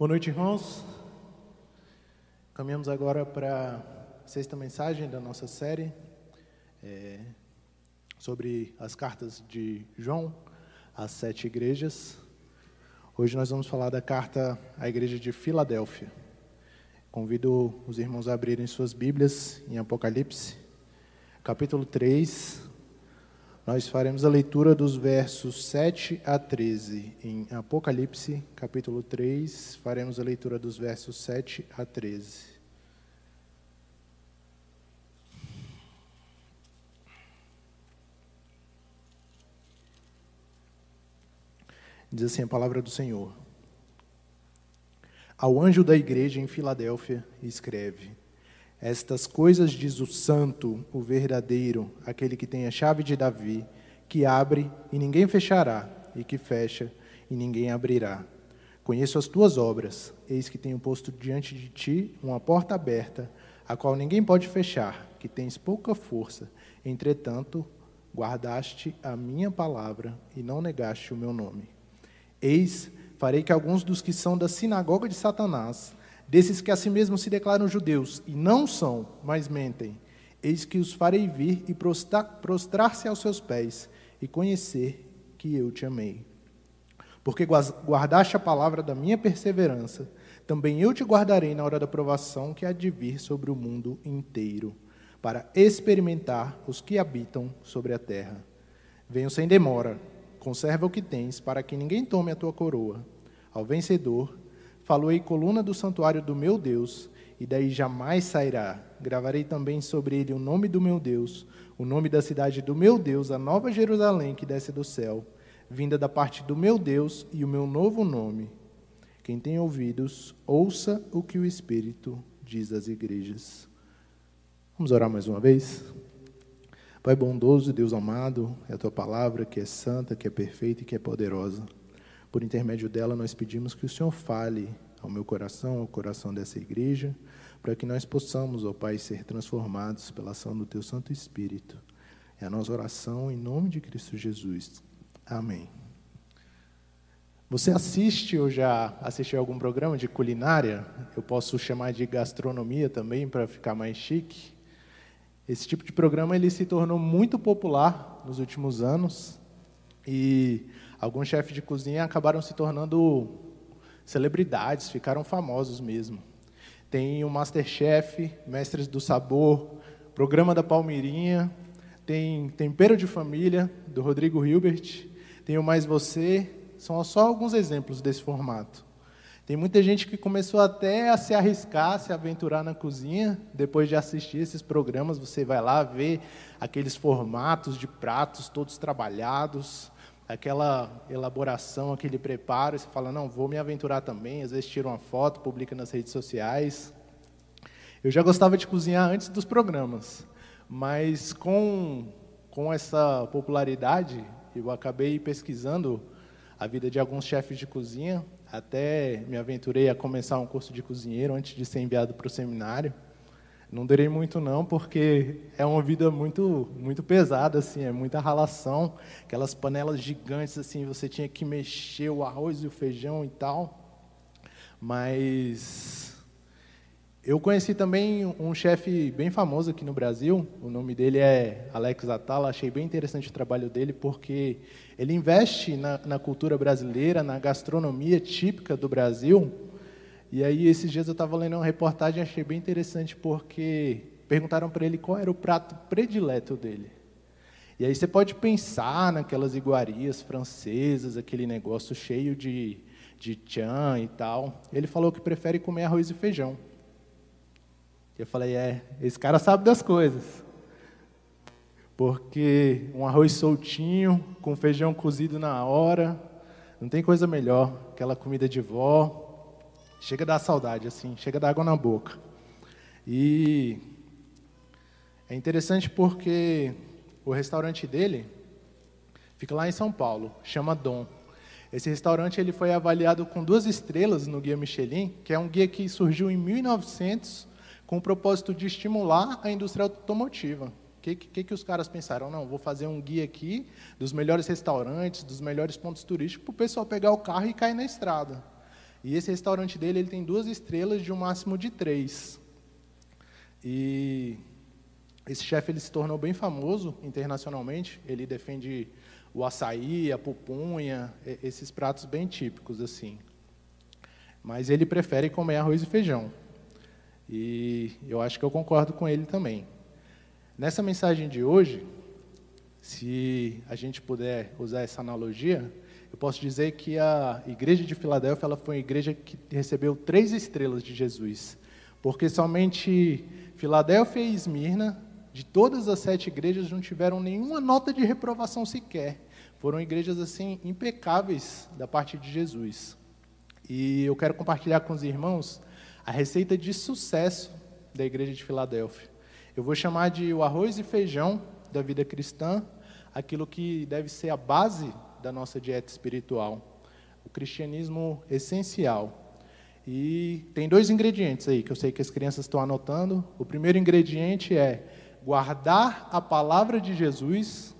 Boa noite, irmãos. Caminhamos agora para a sexta mensagem da nossa série é, sobre as cartas de João às sete igrejas. Hoje nós vamos falar da carta à igreja de Filadélfia. Convido os irmãos a abrirem suas Bíblias em Apocalipse, capítulo 3. Nós faremos a leitura dos versos 7 a 13. Em Apocalipse, capítulo 3, faremos a leitura dos versos 7 a 13. Diz assim a palavra do Senhor. Ao anjo da igreja em Filadélfia, escreve: Estas coisas diz o Santo, o verdadeiro, aquele que tem a chave de Davi, que abre e ninguém fechará, e que fecha e ninguém abrirá. Conheço as tuas obras, eis que tenho posto diante de ti uma porta aberta, a qual ninguém pode fechar, que tens pouca força. Entretanto, guardaste a minha palavra e não negaste o meu nome. Eis, farei que alguns dos que são da sinagoga de Satanás, desses que a si mesmos se declaram judeus e não são, mas mentem, eis que os farei vir e prostrar-se aos seus pés e conhecer que eu te amei. Porque guardaste a palavra da minha perseverança, também eu te guardarei na hora da provação que há de vir sobre o mundo inteiro, para experimentar os que habitam sobre a terra. Venho sem demora Conserva o que tens, para que ninguém tome a tua coroa. Ao vencedor, falou coluna do santuário do meu Deus, e daí jamais sairá. Gravarei também sobre ele o nome do meu Deus, o nome da cidade do meu Deus, a nova Jerusalém que desce do céu, vinda da parte do meu Deus, e o meu novo nome. Quem tem ouvidos, ouça o que o Espírito diz às igrejas. Vamos orar mais uma vez? Pai bondoso, Deus amado, é a tua palavra que é santa, que é perfeita e que é poderosa. Por intermédio dela, nós pedimos que o Senhor fale ao meu coração, ao coração dessa igreja, para que nós possamos, ó Pai, ser transformados pela ação do teu Santo Espírito. É a nossa oração em nome de Cristo Jesus. Amém. Você assiste ou já assistiu algum programa de culinária? Eu posso chamar de gastronomia também para ficar mais chique. Esse tipo de programa ele se tornou muito popular nos últimos anos e alguns chefes de cozinha acabaram se tornando celebridades, ficaram famosos mesmo. Tem o Masterchef, Mestres do Sabor, Programa da Palmeirinha, tem Tempero de Família, do Rodrigo Hilbert, tem o Mais Você, são só alguns exemplos desse formato. Tem muita gente que começou até a se arriscar, a se aventurar na cozinha. Depois de assistir esses programas, você vai lá ver aqueles formatos de pratos todos trabalhados, aquela elaboração, aquele preparo. E você fala: não, vou me aventurar também. Às vezes tira uma foto, publica nas redes sociais. Eu já gostava de cozinhar antes dos programas, mas com, com essa popularidade, eu acabei pesquisando a vida de alguns chefes de cozinha até me aventurei a começar um curso de cozinheiro antes de ser enviado para o seminário. Não durei muito não, porque é uma vida muito muito pesada assim, é muita ralação, aquelas panelas gigantes assim, você tinha que mexer o arroz e o feijão e tal. Mas eu conheci também um chefe bem famoso aqui no Brasil, o nome dele é Alex Atala, achei bem interessante o trabalho dele, porque ele investe na, na, cultura brasileira, na gastronomia típica do Brasil. E aí, esses dias eu estava lendo uma reportagem, achei bem interessante, porque perguntaram para ele qual era o prato predileto dele. E aí você pode pensar naquelas iguarias francesas, aquele negócio cheio de, de tchan e tal. Ele falou que prefere comer arroz e feijão. Eu falei, é, esse cara sabe das coisas. Porque um arroz soltinho, com feijão cozido na hora, não tem coisa melhor. Aquela comida de vó, chega a dar saudade, assim, chega a dar água na boca. E é interessante porque o restaurante dele fica lá em São Paulo, chama Dom. Esse restaurante ele foi avaliado com duas estrelas no Guia Michelin, que é um guia que surgiu em 1900 com o propósito de estimular a indústria automotiva. O que, que, que os caras pensaram? Não, vou fazer um guia aqui dos melhores restaurantes, dos melhores pontos turísticos, para o pessoal pegar o carro e cair na estrada. E esse restaurante dele ele tem duas estrelas de um máximo de três. E esse chefe ele se tornou bem famoso internacionalmente. Ele defende o açaí, a pupunha, esses pratos bem típicos assim. Mas ele prefere comer arroz e feijão. E eu acho que eu concordo com ele também. Nessa mensagem de hoje, se a gente puder usar essa analogia, eu posso dizer que a igreja de Filadélfia ela foi uma igreja que recebeu três estrelas de Jesus, porque somente Filadélfia e Esmirna, de todas as sete igrejas, não tiveram nenhuma nota de reprovação sequer. Foram igrejas assim impecáveis da parte de Jesus. E eu quero compartilhar com os irmãos a receita de sucesso da igreja de Filadélfia. Eu vou chamar de o arroz e feijão da vida cristã, aquilo que deve ser a base da nossa dieta espiritual, o cristianismo essencial. E tem dois ingredientes aí que eu sei que as crianças estão anotando. O primeiro ingrediente é guardar a palavra de Jesus,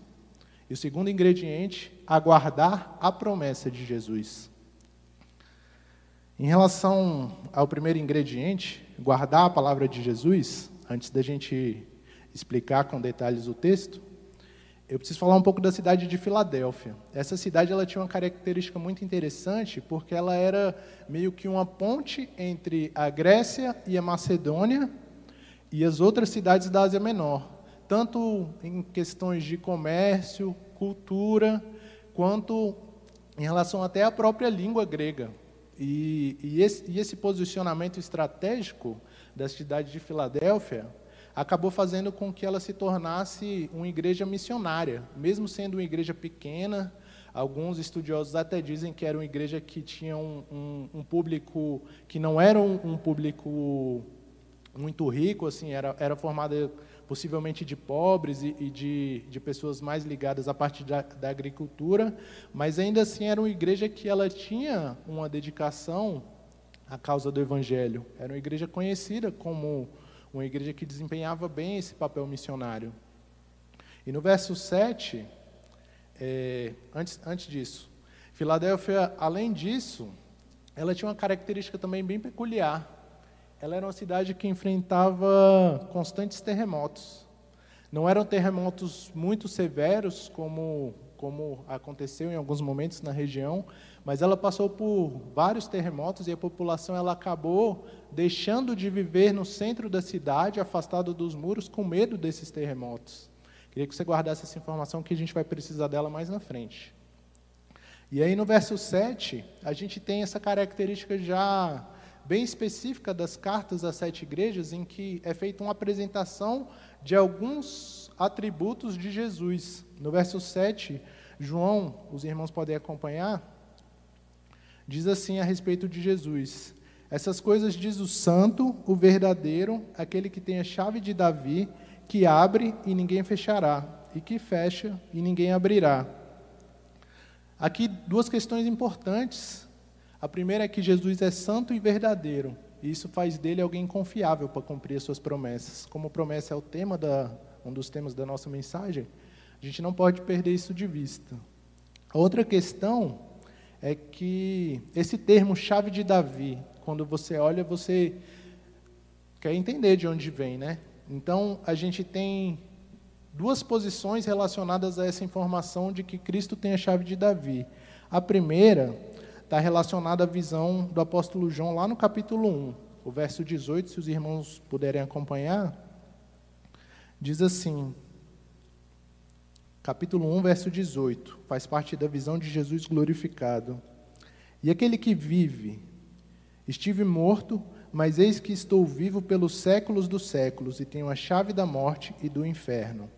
e o segundo ingrediente, aguardar a promessa de Jesus. Em relação ao primeiro ingrediente, guardar a palavra de Jesus, antes da gente explicar com detalhes o texto, eu preciso falar um pouco da cidade de Filadélfia. Essa cidade ela tinha uma característica muito interessante, porque ela era meio que uma ponte entre a Grécia e a Macedônia e as outras cidades da Ásia Menor, tanto em questões de comércio, cultura, quanto em relação até à própria língua grega. E, e, esse, e esse posicionamento estratégico da cidade de Filadélfia acabou fazendo com que ela se tornasse uma igreja missionária, mesmo sendo uma igreja pequena. Alguns estudiosos até dizem que era uma igreja que tinha um, um, um público que não era um, um, público muito rico, assim, era, era formada possivelmente de pobres e, e de, de pessoas mais ligadas à parte da, da agricultura, mas ainda assim era uma igreja que ela tinha uma dedicação à causa do Evangelho. Era uma igreja conhecida como uma igreja que desempenhava bem esse papel missionário. E no verso 7, é, antes, antes disso, Filadélfia, além disso, ela tinha uma característica também bem peculiar. Ela era uma cidade que enfrentava constantes terremotos. Não eram terremotos muito severos, como, como aconteceu em alguns momentos na região, mas ela passou por vários terremotos e a população ela acabou deixando de viver no centro da cidade, afastado dos muros, com medo desses terremotos. Queria que você guardasse essa informação que a gente vai precisar dela mais na frente. E aí no verso 7, a gente tem essa característica já bem específica das cartas às sete igrejas, em que é feita uma apresentação de alguns atributos de Jesus. No verso 7, João, os irmãos podem acompanhar, diz assim a respeito de Jesus: Essas coisas diz o santo, o verdadeiro, aquele que tem a chave de Davi, que abre e ninguém fechará, e que fecha e ninguém abrirá. Aqui duas questões importantes. A primeira é que Jesus é santo e verdadeiro, isso faz dele alguém confiável para cumprir as suas promessas. Como promessa é o tema da um dos temas da nossa mensagem, a gente não pode perder isso de vista. Outra questão é que esse termo chave de Davi, quando você olha, você quer entender de onde vem, né? Então, a gente tem duas posições relacionadas a essa informação de que Cristo tem a chave de Davi. A primeira está relacionada à visão do apóstolo João lá no capítulo 1, o verso 18, se os irmãos puderem acompanhar, diz assim: capítulo 1, verso 18, faz parte da visão de Jesus glorificado. E aquele que vive, estive morto, mas eis que estou vivo pelos séculos dos séculos e tenho a chave da morte e do inferno.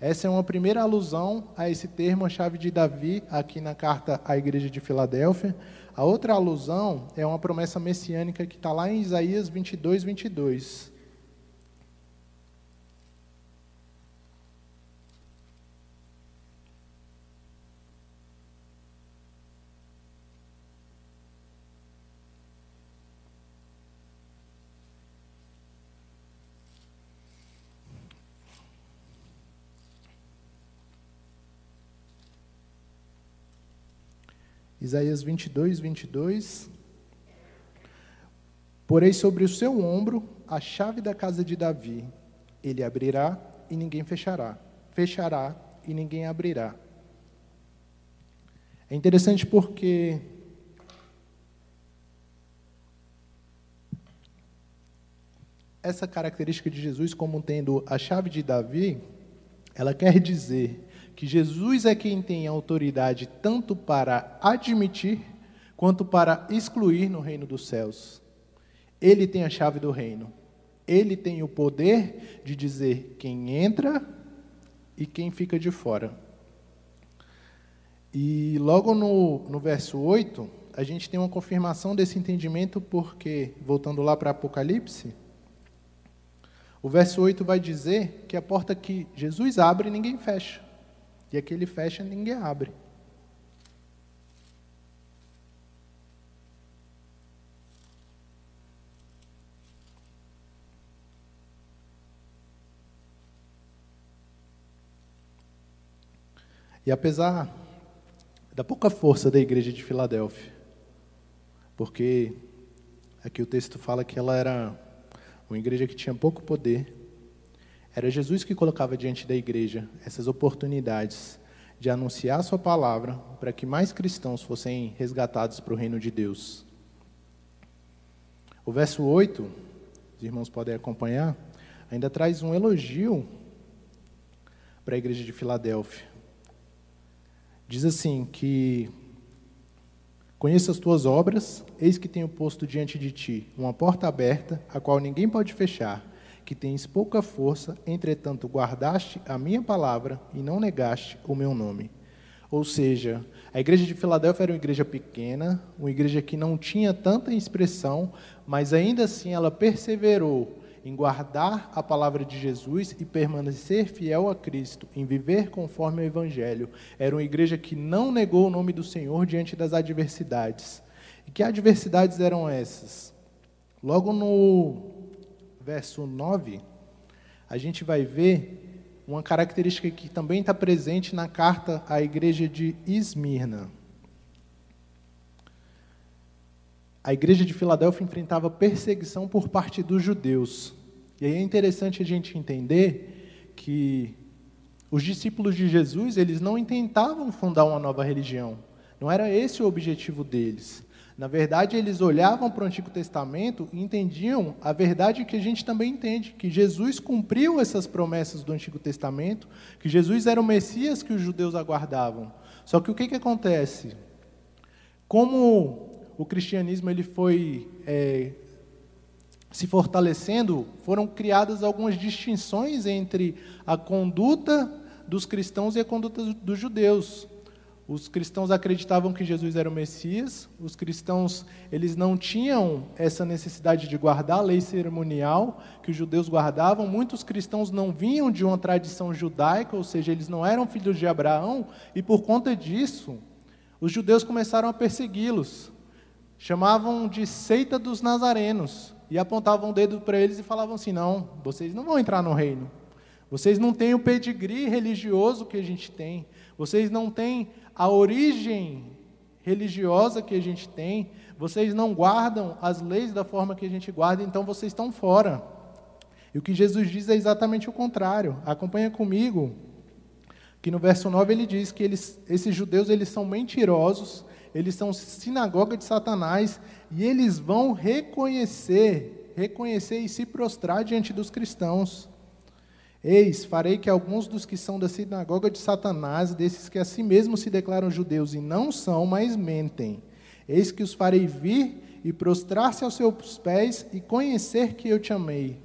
Essa é uma primeira alusão a esse termo, a chave de Davi, aqui na carta à igreja de Filadélfia. A outra alusão é uma promessa messiânica que está lá em Isaías 22, 22. Isaías 22, 22. Porei sobre o seu ombro a chave da casa de Davi. Ele abrirá e ninguém fechará. Fechará e ninguém abrirá. É interessante porque essa característica de Jesus como tendo a chave de Davi, ela quer dizer que Jesus é quem tem autoridade tanto para admitir quanto para excluir no reino dos céus. Ele tem a chave do reino. Ele tem o poder de dizer quem entra e quem fica de fora. E logo no, no verso 8, a gente tem uma confirmação desse entendimento, porque, voltando lá para Apocalipse, o verso 8 vai dizer que a porta que Jesus abre, ninguém fecha. E a que ele fecha, ninguém abre. E apesar da pouca força da igreja de Filadélfia, porque aqui o texto fala que ela era uma igreja que tinha pouco poder, era Jesus que colocava diante da igreja essas oportunidades de anunciar sua palavra para que mais cristãos fossem resgatados para o reino de Deus. O verso 8, os irmãos podem acompanhar, ainda traz um elogio para a igreja de Filadélfia. Diz assim que Conheço as tuas obras, eis que tenho posto diante de ti uma porta aberta, a qual ninguém pode fechar, que tens pouca força, entretanto guardaste a minha palavra e não negaste o meu nome. Ou seja, a igreja de Filadélfia era uma igreja pequena, uma igreja que não tinha tanta expressão, mas ainda assim ela perseverou em guardar a palavra de Jesus e permanecer fiel a Cristo, em viver conforme o Evangelho. Era uma igreja que não negou o nome do Senhor diante das adversidades. E que adversidades eram essas? Logo no verso 9, a gente vai ver uma característica que também está presente na carta à igreja de Esmirna. A igreja de Filadélfia enfrentava perseguição por parte dos judeus. E aí é interessante a gente entender que os discípulos de Jesus, eles não intentavam fundar uma nova religião. Não era esse o objetivo deles. Na verdade, eles olhavam para o Antigo Testamento e entendiam a verdade que a gente também entende, que Jesus cumpriu essas promessas do Antigo Testamento, que Jesus era o Messias que os judeus aguardavam. Só que o que, que acontece? Como o cristianismo ele foi é, se fortalecendo, foram criadas algumas distinções entre a conduta dos cristãos e a conduta dos judeus. Os cristãos acreditavam que Jesus era o Messias, os cristãos eles não tinham essa necessidade de guardar a lei cerimonial que os judeus guardavam. Muitos cristãos não vinham de uma tradição judaica, ou seja, eles não eram filhos de Abraão, e por conta disso, os judeus começaram a persegui-los. Chamavam de seita dos nazarenos e apontavam o dedo para eles e falavam assim: não, vocês não vão entrar no reino. Vocês não têm o pedigree religioso que a gente tem. Vocês não têm a origem religiosa que a gente tem. Vocês não guardam as leis da forma que a gente guarda, então vocês estão fora. E o que Jesus diz é exatamente o contrário. Acompanha comigo que no verso 9 ele diz que eles, esses judeus eles são mentirosos, eles são sinagoga de Satanás e eles vão reconhecer, reconhecer e se prostrar diante dos cristãos. Eis, farei que alguns dos que são da sinagoga de Satanás, desses que a si mesmos se declaram judeus e não são, mas mentem, eis que os farei vir e prostrar-se aos seus pés e conhecer que eu te amei.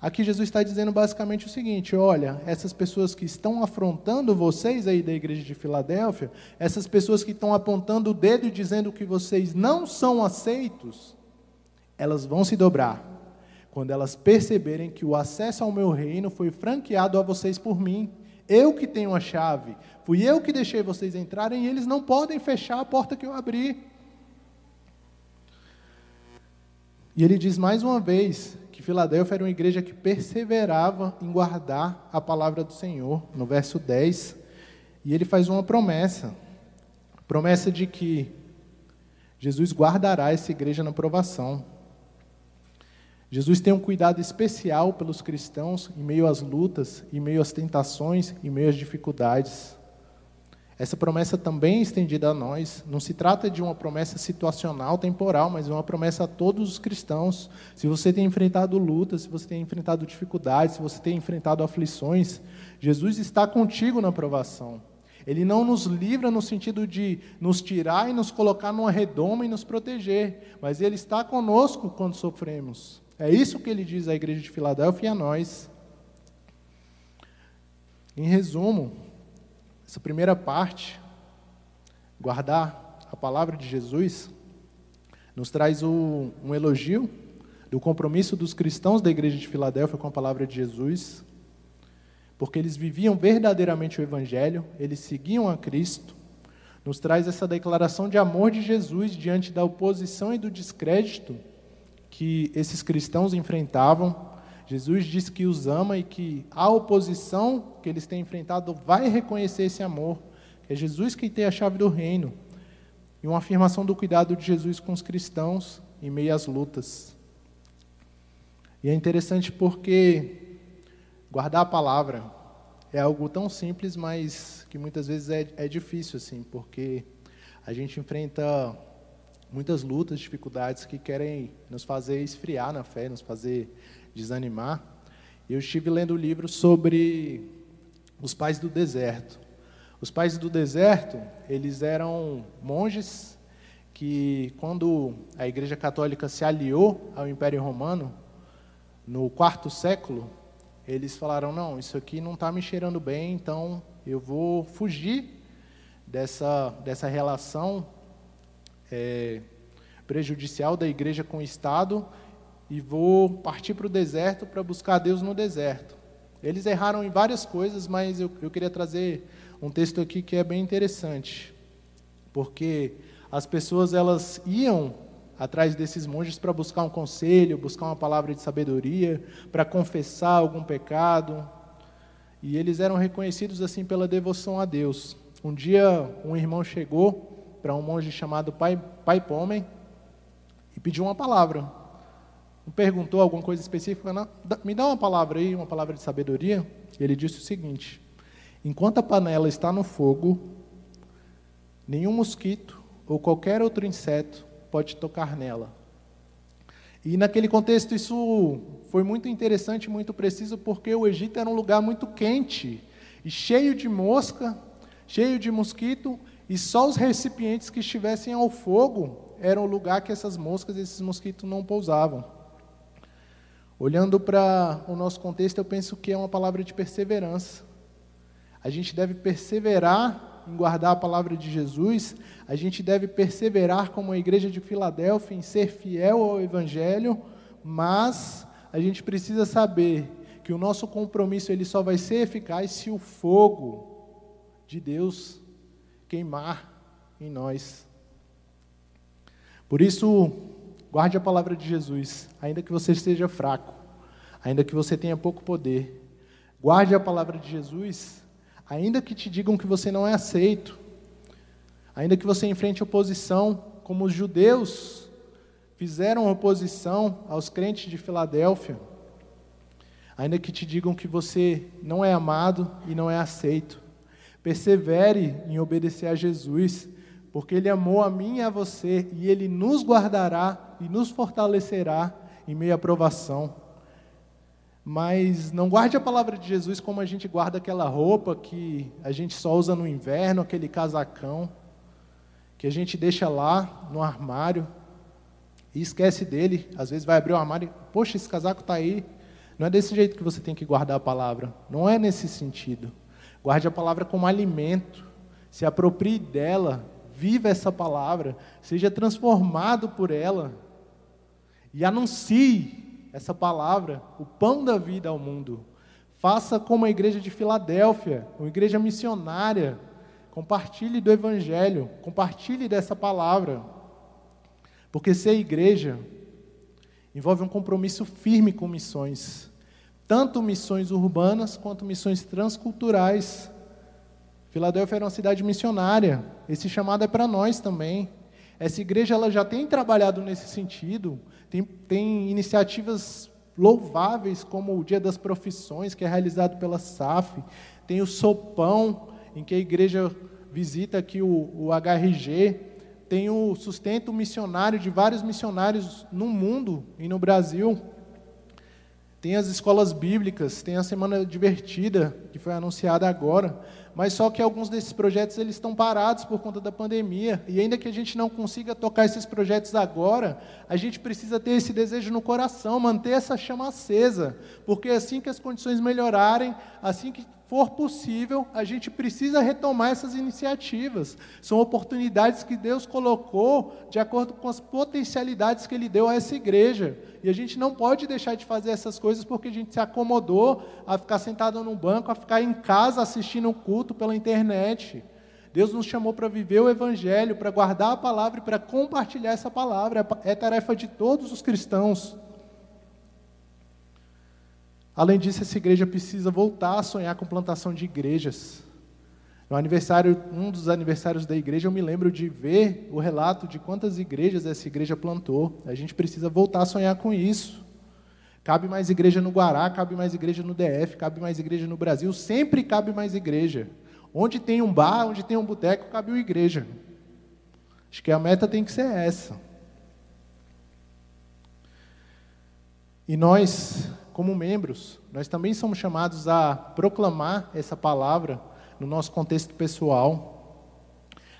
Aqui Jesus está dizendo basicamente o seguinte: olha, essas pessoas que estão afrontando vocês aí da igreja de Filadélfia, essas pessoas que estão apontando o dedo e dizendo que vocês não são aceitos, elas vão se dobrar quando elas perceberem que o acesso ao meu reino foi franqueado a vocês por mim. Eu que tenho a chave, fui eu que deixei vocês entrarem e eles não podem fechar a porta que eu abri. E ele diz mais uma vez que Filadélfia era uma igreja que perseverava em guardar a palavra do Senhor, no verso 10. E ele faz uma promessa promessa de que Jesus guardará essa igreja na provação. Jesus tem um cuidado especial pelos cristãos em meio às lutas, em meio às tentações, em meio às dificuldades. Essa promessa também é estendida a nós. Não se trata de uma promessa situacional, temporal, mas é uma promessa a todos os cristãos. Se você tem enfrentado lutas, se você tem enfrentado dificuldades, se você tem enfrentado aflições, Jesus está contigo na provação. Ele não nos livra no sentido de nos tirar e nos colocar numa redoma e nos proteger, mas Ele está conosco quando sofremos. É isso que ele diz à igreja de Filadélfia e a nós. Em resumo, essa primeira parte, guardar a palavra de Jesus, nos traz o, um elogio do compromisso dos cristãos da igreja de Filadélfia com a palavra de Jesus, porque eles viviam verdadeiramente o Evangelho, eles seguiam a Cristo, nos traz essa declaração de amor de Jesus diante da oposição e do descrédito que esses cristãos enfrentavam. Jesus diz que os ama e que a oposição que eles têm enfrentado vai reconhecer esse amor. É Jesus quem tem a chave do reino. E uma afirmação do cuidado de Jesus com os cristãos em meio às lutas. E é interessante porque guardar a palavra é algo tão simples, mas que muitas vezes é, é difícil, assim, porque a gente enfrenta muitas lutas, dificuldades que querem nos fazer esfriar na fé, nos fazer desanimar. Eu estive lendo o um livro sobre os pais do deserto. Os pais do deserto, eles eram monges que, quando a Igreja Católica se aliou ao Império Romano, no quarto século, eles falaram: não, isso aqui não está me cheirando bem, então eu vou fugir dessa, dessa relação é, prejudicial da igreja com o Estado e vou partir para o deserto para buscar Deus no deserto. Eles erraram em várias coisas, mas eu, eu queria trazer um texto aqui que é bem interessante, porque as pessoas elas iam atrás desses monges para buscar um conselho, buscar uma palavra de sabedoria, para confessar algum pecado, e eles eram reconhecidos assim pela devoção a Deus. Um dia um irmão chegou para um monge chamado Pai, Pai Pomem e pediu uma palavra. Não perguntou alguma coisa específica, não. me dá uma palavra aí, uma palavra de sabedoria. Ele disse o seguinte: enquanto a panela está no fogo, nenhum mosquito ou qualquer outro inseto pode tocar nela. E naquele contexto isso foi muito interessante, muito preciso, porque o Egito era um lugar muito quente e cheio de mosca, cheio de mosquito, e só os recipientes que estivessem ao fogo eram o lugar que essas moscas, esses mosquitos não pousavam. Olhando para o nosso contexto, eu penso que é uma palavra de perseverança. A gente deve perseverar em guardar a palavra de Jesus, a gente deve perseverar como a igreja de Filadélfia em ser fiel ao Evangelho, mas a gente precisa saber que o nosso compromisso ele só vai ser eficaz se o fogo de Deus queimar em nós. Por isso, guarde a palavra de Jesus, ainda que você esteja fraco, ainda que você tenha pouco poder. Guarde a palavra de Jesus, ainda que te digam que você não é aceito, ainda que você enfrente oposição, como os judeus fizeram oposição aos crentes de Filadélfia, ainda que te digam que você não é amado e não é aceito. Persevere em obedecer a Jesus, porque Ele amou a mim e a você, e Ele nos guardará e nos fortalecerá em meio à provação. Mas não guarde a palavra de Jesus como a gente guarda aquela roupa que a gente só usa no inverno, aquele casacão, que a gente deixa lá no armário e esquece dele. Às vezes vai abrir o armário e, poxa, esse casaco está aí. Não é desse jeito que você tem que guardar a palavra. Não é nesse sentido. Guarde a palavra como alimento, se aproprie dela, viva essa palavra, seja transformado por ela e anuncie essa palavra, o pão da vida ao mundo. Faça como a igreja de Filadélfia, uma igreja missionária. Compartilhe do evangelho, compartilhe dessa palavra. Porque ser igreja envolve um compromisso firme com missões tanto missões urbanas quanto missões transculturais. Filadélfia era uma cidade missionária. Esse chamado é para nós também. Essa igreja ela já tem trabalhado nesse sentido, tem, tem iniciativas louváveis, como o Dia das Profissões, que é realizado pela SAF, tem o Sopão, em que a igreja visita aqui o, o HRG, tem o sustento missionário de vários missionários no mundo e no Brasil. Tem as escolas bíblicas, tem a Semana Divertida, que foi anunciada agora mas só que alguns desses projetos eles estão parados por conta da pandemia, e ainda que a gente não consiga tocar esses projetos agora, a gente precisa ter esse desejo no coração, manter essa chama acesa, porque assim que as condições melhorarem, assim que for possível, a gente precisa retomar essas iniciativas. São oportunidades que Deus colocou de acordo com as potencialidades que Ele deu a essa igreja. E a gente não pode deixar de fazer essas coisas porque a gente se acomodou a ficar sentado num banco, a ficar em casa assistindo o culto pela internet. Deus nos chamou para viver o Evangelho, para guardar a palavra e para compartilhar essa palavra. É tarefa de todos os cristãos. Além disso, essa igreja precisa voltar a sonhar com plantação de igrejas. No aniversário, um dos aniversários da igreja, eu me lembro de ver o relato de quantas igrejas essa igreja plantou. A gente precisa voltar a sonhar com isso. Cabe mais igreja no Guará, cabe mais igreja no DF, cabe mais igreja no Brasil, sempre cabe mais igreja. Onde tem um bar, onde tem um boteco, cabe uma igreja. Acho que a meta tem que ser essa. E nós como membros, nós também somos chamados a proclamar essa palavra no nosso contexto pessoal.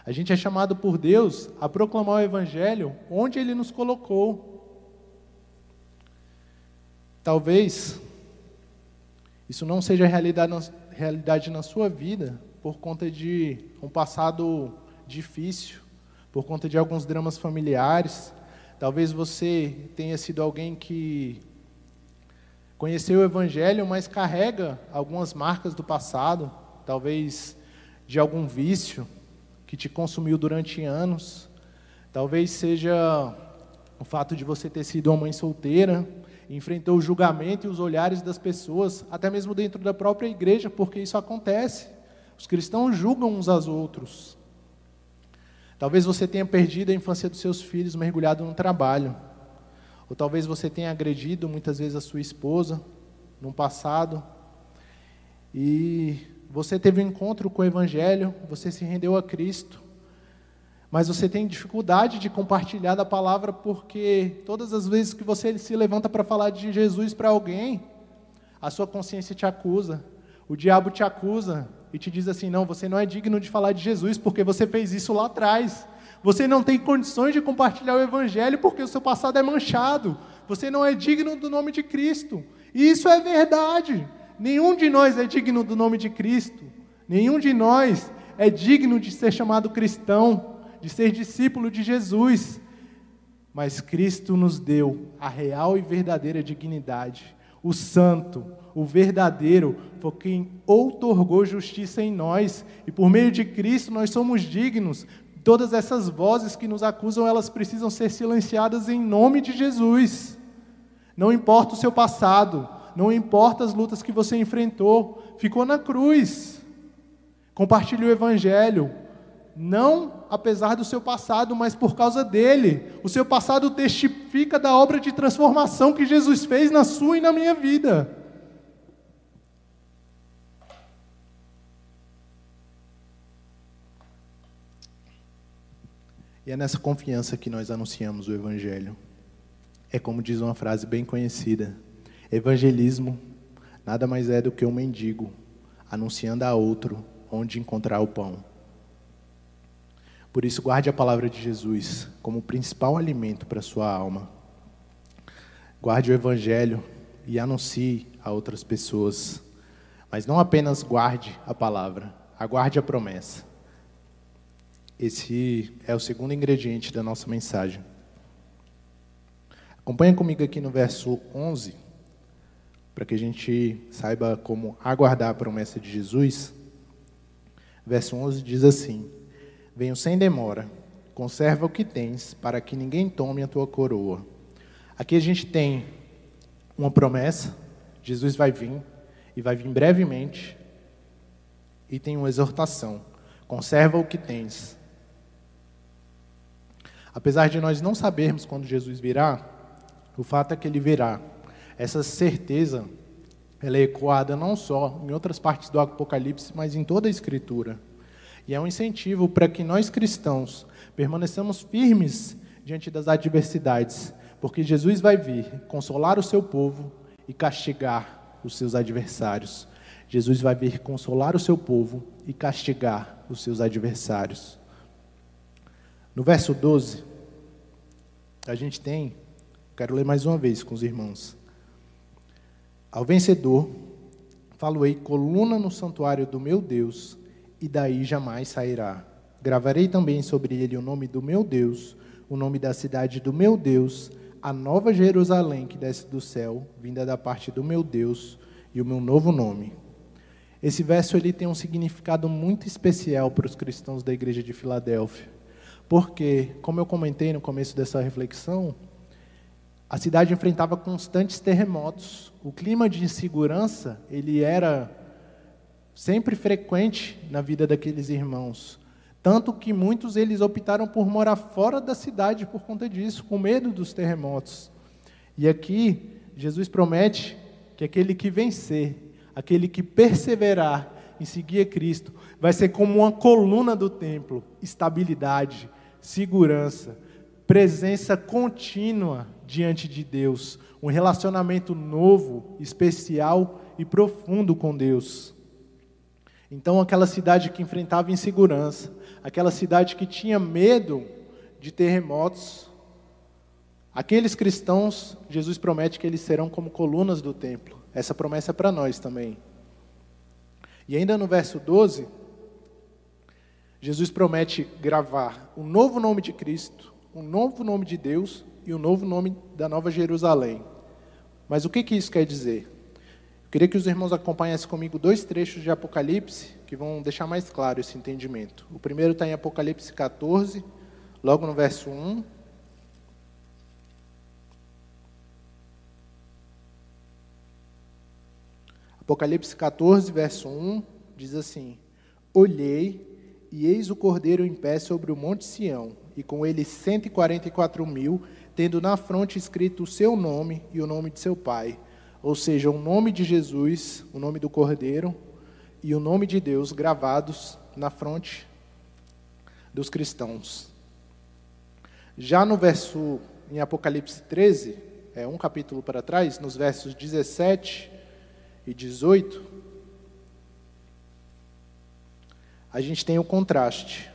A gente é chamado por Deus a proclamar o Evangelho onde Ele nos colocou. Talvez isso não seja realidade, na sua vida por conta de um passado difícil, por conta de alguns dramas familiares. Talvez você tenha sido alguém que conheceu o Evangelho, mas carrega algumas marcas do passado, talvez de algum vício que te consumiu durante anos, talvez seja o fato de você ter sido uma mãe solteira, enfrentou o julgamento e os olhares das pessoas, até mesmo dentro da própria igreja, porque isso acontece. Os cristãos julgam uns aos outros. Talvez você tenha perdido a infância dos seus filhos mergulhado no trabalho. Ou talvez você tenha agredido muitas vezes a sua esposa no passado. E você teve um encontro com o Evangelho, você se rendeu a Cristo. Mas você tem dificuldade de compartilhar da palavra porque todas as vezes que você se levanta para falar de Jesus para alguém, a sua consciência te acusa. O diabo te acusa e te diz assim: não, você não é digno de falar de Jesus porque você fez isso lá atrás. Você não tem condições de compartilhar o Evangelho porque o seu passado é manchado. Você não é digno do nome de Cristo. E isso é verdade. Nenhum de nós é digno do nome de Cristo. Nenhum de nós é digno de ser chamado cristão, de ser discípulo de Jesus. Mas Cristo nos deu a real e verdadeira dignidade. O santo, o verdadeiro, foi quem outorgou justiça em nós. E por meio de Cristo nós somos dignos Todas essas vozes que nos acusam, elas precisam ser silenciadas em nome de Jesus. Não importa o seu passado, não importa as lutas que você enfrentou, ficou na cruz. Compartilhe o evangelho, não apesar do seu passado, mas por causa dele. O seu passado testifica da obra de transformação que Jesus fez na sua e na minha vida. E é nessa confiança que nós anunciamos o Evangelho. É como diz uma frase bem conhecida: evangelismo nada mais é do que um mendigo anunciando a outro onde encontrar o pão. Por isso, guarde a palavra de Jesus como o principal alimento para a sua alma. Guarde o Evangelho e anuncie a outras pessoas. Mas não apenas guarde a palavra, aguarde a promessa. Esse é o segundo ingrediente da nossa mensagem. Acompanha comigo aqui no verso 11, para que a gente saiba como aguardar a promessa de Jesus. Verso 11 diz assim: Venho sem demora, conserva o que tens, para que ninguém tome a tua coroa. Aqui a gente tem uma promessa, Jesus vai vir, e vai vir brevemente, e tem uma exortação: conserva o que tens, Apesar de nós não sabermos quando Jesus virá, o fato é que ele virá. Essa certeza ela é ecoada não só em outras partes do Apocalipse, mas em toda a Escritura. E é um incentivo para que nós cristãos permaneçamos firmes diante das adversidades, porque Jesus vai vir consolar o seu povo e castigar os seus adversários. Jesus vai vir consolar o seu povo e castigar os seus adversários. No verso 12, a gente tem, quero ler mais uma vez com os irmãos. Ao vencedor, faloei coluna no santuário do meu Deus, e daí jamais sairá. Gravarei também sobre ele o nome do meu Deus, o nome da cidade do meu Deus, a nova Jerusalém que desce do céu, vinda da parte do meu Deus, e o meu novo nome. Esse verso ele tem um significado muito especial para os cristãos da igreja de Filadélfia. Porque, como eu comentei no começo dessa reflexão, a cidade enfrentava constantes terremotos. O clima de insegurança, ele era sempre frequente na vida daqueles irmãos. Tanto que muitos eles optaram por morar fora da cidade por conta disso, com medo dos terremotos. E aqui Jesus promete que aquele que vencer, aquele que perseverar em seguir a Cristo, vai ser como uma coluna do templo, estabilidade, segurança, presença contínua diante de Deus, um relacionamento novo, especial e profundo com Deus. Então, aquela cidade que enfrentava insegurança, aquela cidade que tinha medo de terremotos, aqueles cristãos, Jesus promete que eles serão como colunas do templo. Essa promessa é para nós também. E ainda no verso 12, Jesus promete gravar um novo nome de Cristo, um novo nome de Deus e um novo nome da Nova Jerusalém. Mas o que, que isso quer dizer? Eu queria que os irmãos acompanhassem comigo dois trechos de Apocalipse que vão deixar mais claro esse entendimento. O primeiro está em Apocalipse 14, logo no verso 1. Apocalipse 14, verso 1, diz assim: Olhei e eis o cordeiro em pé sobre o monte Sião, e com ele cento e quarenta e quatro mil, tendo na fronte escrito o seu nome e o nome de seu pai. Ou seja, o nome de Jesus, o nome do cordeiro e o nome de Deus gravados na fronte dos cristãos. Já no verso, em Apocalipse 13, é um capítulo para trás, nos versos 17 e 18, a gente tem o contraste.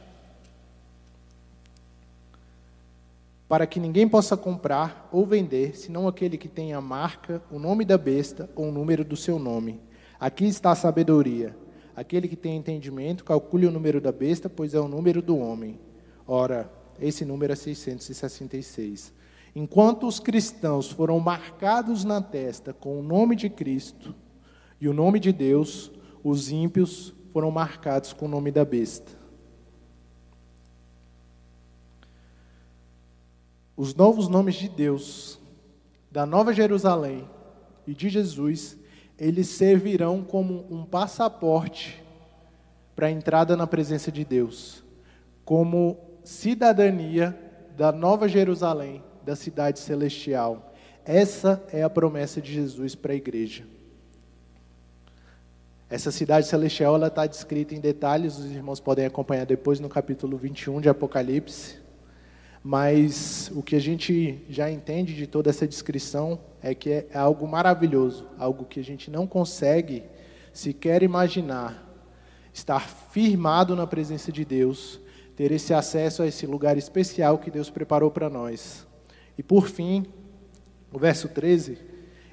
Para que ninguém possa comprar ou vender, senão aquele que tem a marca, o nome da besta ou o número do seu nome. Aqui está a sabedoria. Aquele que tem entendimento, calcule o número da besta, pois é o número do homem. Ora, esse número é 666. Enquanto os cristãos foram marcados na testa com o nome de Cristo e o nome de Deus, os ímpios foram marcados com o nome da besta. Os novos nomes de Deus, da Nova Jerusalém e de Jesus, eles servirão como um passaporte para a entrada na presença de Deus, como cidadania da Nova Jerusalém, da cidade celestial. Essa é a promessa de Jesus para a igreja. Essa cidade celestial está descrita em detalhes, os irmãos podem acompanhar depois no capítulo 21 de Apocalipse. Mas o que a gente já entende de toda essa descrição é que é algo maravilhoso, algo que a gente não consegue sequer imaginar. Estar firmado na presença de Deus, ter esse acesso a esse lugar especial que Deus preparou para nós. E por fim, o verso 13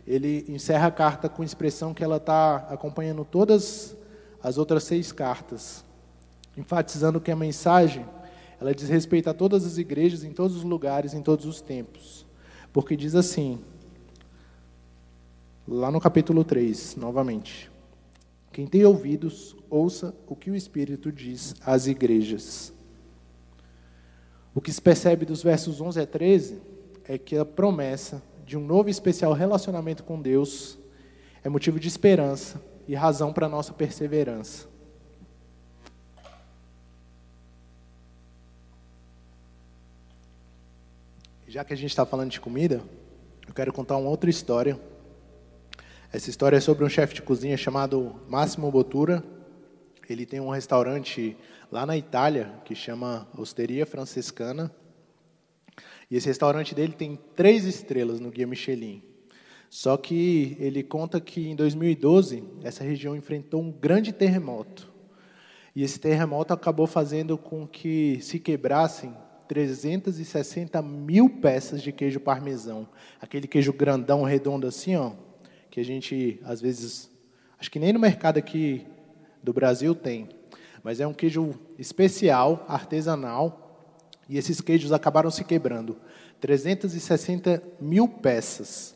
ele encerra a carta com a expressão que ela está acompanhando todas as outras seis cartas, enfatizando que a mensagem ela diz respeito a todas as igrejas, em todos os lugares, em todos os tempos. Porque diz assim, lá no capítulo 3, novamente: Quem tem ouvidos, ouça o que o Espírito diz às igrejas. O que se percebe dos versos 11 a 13 é que a promessa de um novo e especial relacionamento com Deus é motivo de esperança e razão para nossa perseverança. Já que a gente está falando de comida, eu quero contar uma outra história. Essa história é sobre um chefe de cozinha chamado Máximo Bottura. Ele tem um restaurante lá na Itália que chama Osteria Franciscana. E esse restaurante dele tem três estrelas no Guia Michelin. Só que ele conta que em 2012 essa região enfrentou um grande terremoto. E esse terremoto acabou fazendo com que se quebrassem 360 mil peças de queijo parmesão. Aquele queijo grandão, redondo assim, ó, que a gente, às vezes, acho que nem no mercado aqui do Brasil tem. Mas é um queijo especial, artesanal, e esses queijos acabaram se quebrando. 360 mil peças.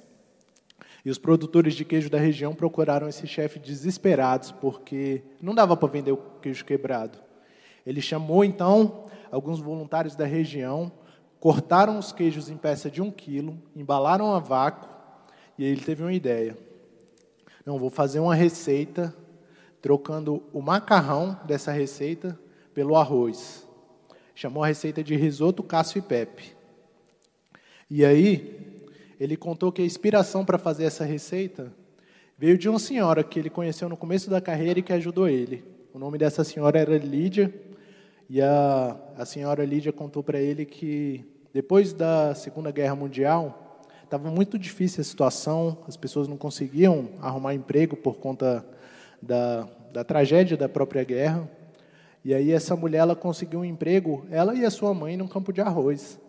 E os produtores de queijo da região procuraram esse chefe desesperados, porque não dava para vender o queijo quebrado. Ele chamou, então, alguns voluntários da região, cortaram os queijos em peça de um quilo, embalaram a vácuo, e ele teve uma ideia. Não, vou fazer uma receita trocando o macarrão dessa receita pelo arroz. Chamou a receita de risoto Cássio e Pepe. E aí, ele contou que a inspiração para fazer essa receita veio de uma senhora que ele conheceu no começo da carreira e que ajudou ele. O nome dessa senhora era Lídia, e a, a senhora Lídia contou para ele que depois da Segunda Guerra Mundial, estava muito difícil a situação, as pessoas não conseguiam arrumar emprego por conta da, da tragédia da própria guerra. E aí essa mulher ela conseguiu um emprego, ela e a sua mãe, num campo de arroz.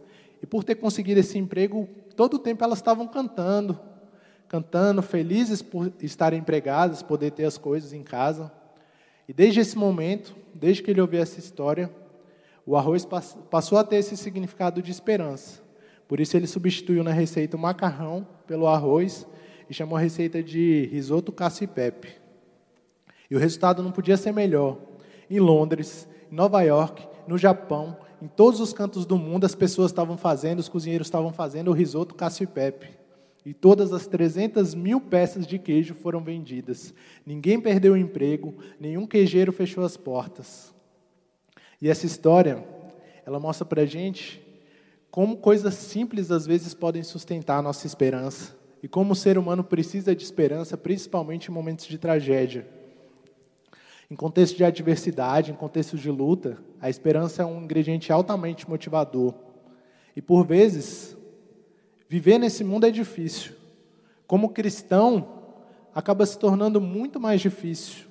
E por ter conseguido esse emprego, todo o tempo elas estavam cantando, cantando, felizes por estarem empregadas, poder ter as coisas em casa. E desde esse momento, desde que ele ouviu essa história, o arroz passou a ter esse significado de esperança. Por isso ele substituiu na receita o macarrão pelo arroz e chamou a receita de risoto cacipepe. E o resultado não podia ser melhor. Em Londres, em Nova York, no Japão, em todos os cantos do mundo as pessoas estavam fazendo, os cozinheiros estavam fazendo o risoto cacipepe. E todas as 300 mil peças de queijo foram vendidas. Ninguém perdeu o emprego, nenhum queijeiro fechou as portas. E essa história, ela mostra para a gente como coisas simples às vezes podem sustentar a nossa esperança. E como o ser humano precisa de esperança, principalmente em momentos de tragédia. Em contexto de adversidade, em contexto de luta, a esperança é um ingrediente altamente motivador. E por vezes, viver nesse mundo é difícil. Como cristão, acaba se tornando muito mais difícil.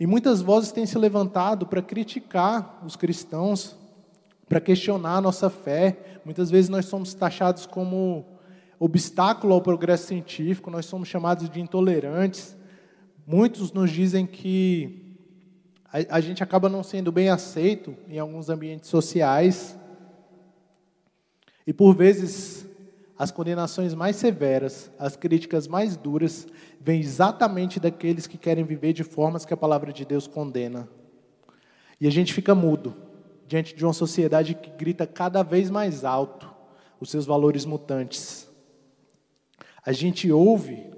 E muitas vozes têm se levantado para criticar os cristãos, para questionar a nossa fé. Muitas vezes nós somos taxados como obstáculo ao progresso científico, nós somos chamados de intolerantes. Muitos nos dizem que a, a gente acaba não sendo bem aceito em alguns ambientes sociais. E por vezes as condenações mais severas, as críticas mais duras, vêm exatamente daqueles que querem viver de formas que a palavra de Deus condena. E a gente fica mudo diante de uma sociedade que grita cada vez mais alto os seus valores mutantes. A gente ouve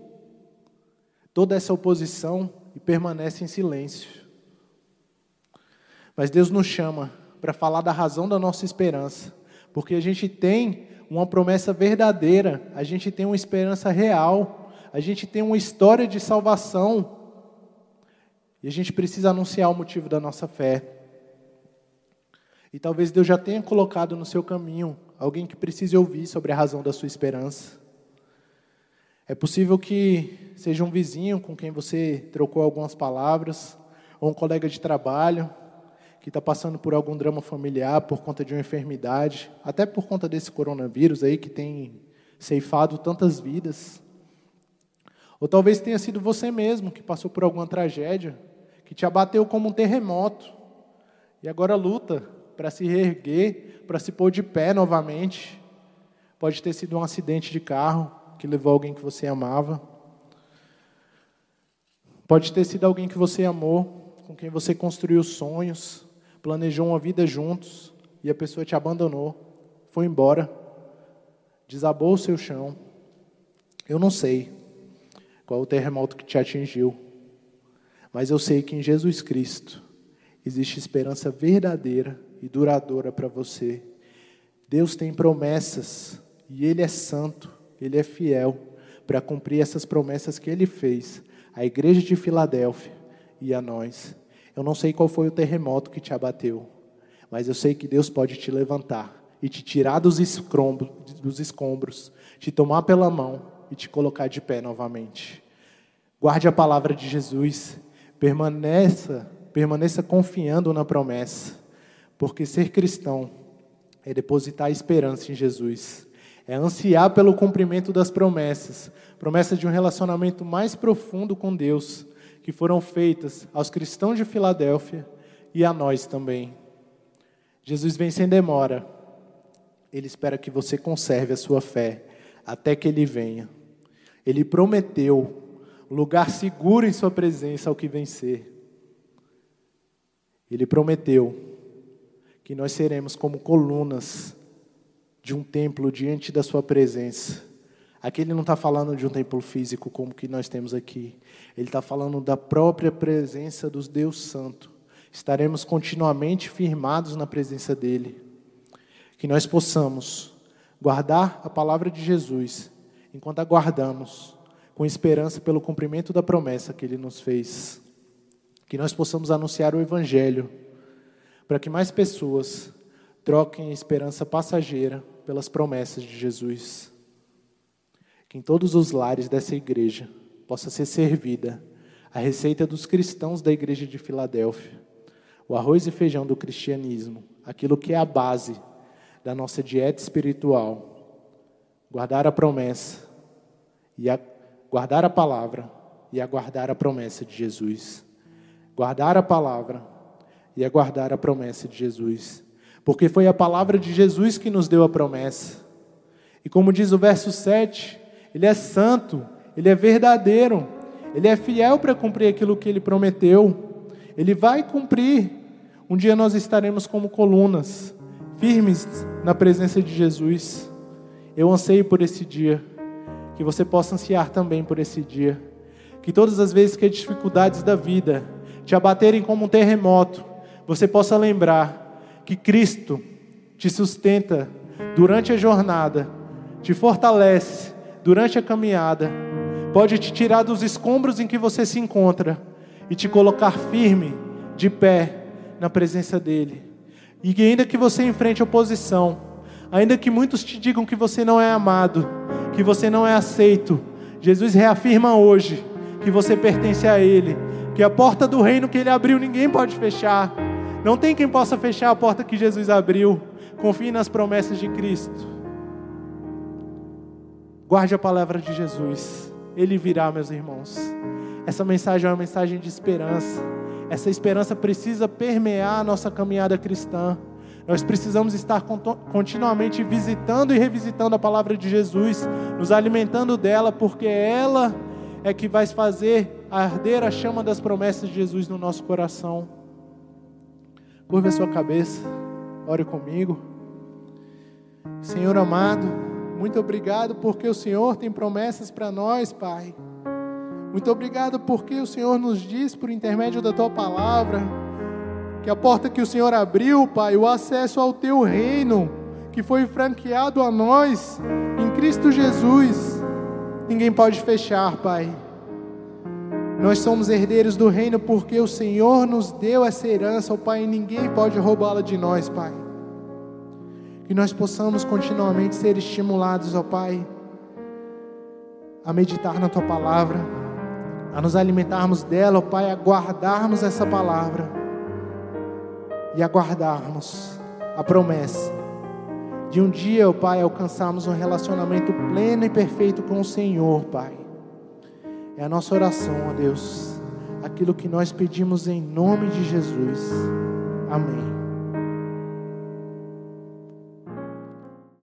toda essa oposição e permanece em silêncio. Mas Deus nos chama para falar da razão da nossa esperança, porque a gente tem uma promessa verdadeira, a gente tem uma esperança real, a gente tem uma história de salvação, e a gente precisa anunciar o motivo da nossa fé. E talvez Deus já tenha colocado no seu caminho alguém que precise ouvir sobre a razão da sua esperança. É possível que seja um vizinho com quem você trocou algumas palavras, ou um colega de trabalho que está passando por algum drama familiar por conta de uma enfermidade, até por conta desse coronavírus aí que tem ceifado tantas vidas. Ou talvez tenha sido você mesmo que passou por alguma tragédia, que te abateu como um terremoto, e agora luta para se reerguer, para se pôr de pé novamente. Pode ter sido um acidente de carro, que levou alguém que você amava. Pode ter sido alguém que você amou, com quem você construiu sonhos, planejou uma vida juntos e a pessoa te abandonou, foi embora, desabou o seu chão. Eu não sei qual o terremoto que te atingiu, mas eu sei que em Jesus Cristo existe esperança verdadeira e duradoura para você Deus tem promessas e Ele é santo, Ele é fiel para cumprir essas promessas que Ele fez à igreja de Filadélfia e a nós. Eu não sei qual foi o terremoto que te abateu, mas eu sei que Deus pode te levantar e te tirar dos escombros, dos escombros, te tomar pela mão e te colocar de pé novamente. Guarde a palavra de Jesus, permaneça, permaneça confiando na promessa, porque ser cristão é depositar esperança em Jesus, é ansiar pelo cumprimento das promessas, promessas de um relacionamento mais profundo com Deus, que foram feitas aos cristãos de Filadélfia e a nós também. Jesus vem sem demora, ele espera que você conserve a sua fé até que ele venha. Ele prometeu lugar seguro em sua presença ao que vencer. Ele prometeu que nós seremos como colunas de um templo diante da Sua presença. Aqui ele não está falando de um templo físico como que nós temos aqui. Ele está falando da própria presença dos Deus Santo. Estaremos continuamente firmados na presença dEle. Que nós possamos guardar a palavra de Jesus enquanto aguardamos com esperança pelo cumprimento da promessa que Ele nos fez. Que nós possamos anunciar o Evangelho para que mais pessoas troquem a esperança passageira pelas promessas de Jesus. Que em todos os lares dessa igreja possa ser servida a receita dos cristãos da igreja de Filadélfia, o arroz e feijão do cristianismo, aquilo que é a base da nossa dieta espiritual. Guardar a promessa e a, guardar a palavra e aguardar a promessa de Jesus. Guardar a palavra e aguardar a promessa de Jesus. Porque foi a palavra de Jesus que nos deu a promessa. E como diz o verso 7, Ele é santo, Ele é verdadeiro, Ele é fiel para cumprir aquilo que Ele prometeu. Ele vai cumprir. Um dia nós estaremos como colunas, firmes na presença de Jesus. Eu anseio por esse dia, que você possa ansiar também por esse dia. Que todas as vezes que as dificuldades da vida te abaterem como um terremoto, você possa lembrar que Cristo te sustenta durante a jornada, te fortalece durante a caminhada, pode te tirar dos escombros em que você se encontra e te colocar firme, de pé, na presença dEle. E que ainda que você enfrente oposição, ainda que muitos te digam que você não é amado, que você não é aceito, Jesus reafirma hoje que você pertence a Ele, que a porta do reino que Ele abriu ninguém pode fechar não tem quem possa fechar a porta que Jesus abriu. Confie nas promessas de Cristo. Guarde a palavra de Jesus. Ele virá, meus irmãos. Essa mensagem é uma mensagem de esperança. Essa esperança precisa permear a nossa caminhada cristã. Nós precisamos estar continuamente visitando e revisitando a palavra de Jesus, nos alimentando dela, porque ela é que vai fazer arder a chama das promessas de Jesus no nosso coração. Curva a sua cabeça, ore comigo. Senhor amado, muito obrigado porque o Senhor tem promessas para nós, Pai. Muito obrigado porque o Senhor nos diz, por intermédio da tua palavra, que a porta que o Senhor abriu, Pai, o acesso ao teu reino, que foi franqueado a nós em Cristo Jesus, ninguém pode fechar, Pai. Nós somos herdeiros do reino porque o Senhor nos deu essa herança, ó Pai, e ninguém pode roubá-la de nós, Pai. Que nós possamos continuamente ser estimulados, ó Pai, a meditar na Tua palavra, a nos alimentarmos dela, ó Pai, a guardarmos essa palavra e aguardarmos a promessa de um dia, ó Pai, alcançarmos um relacionamento pleno e perfeito com o Senhor, Pai. É a nossa oração, ó Deus. Aquilo que nós pedimos em nome de Jesus. Amém.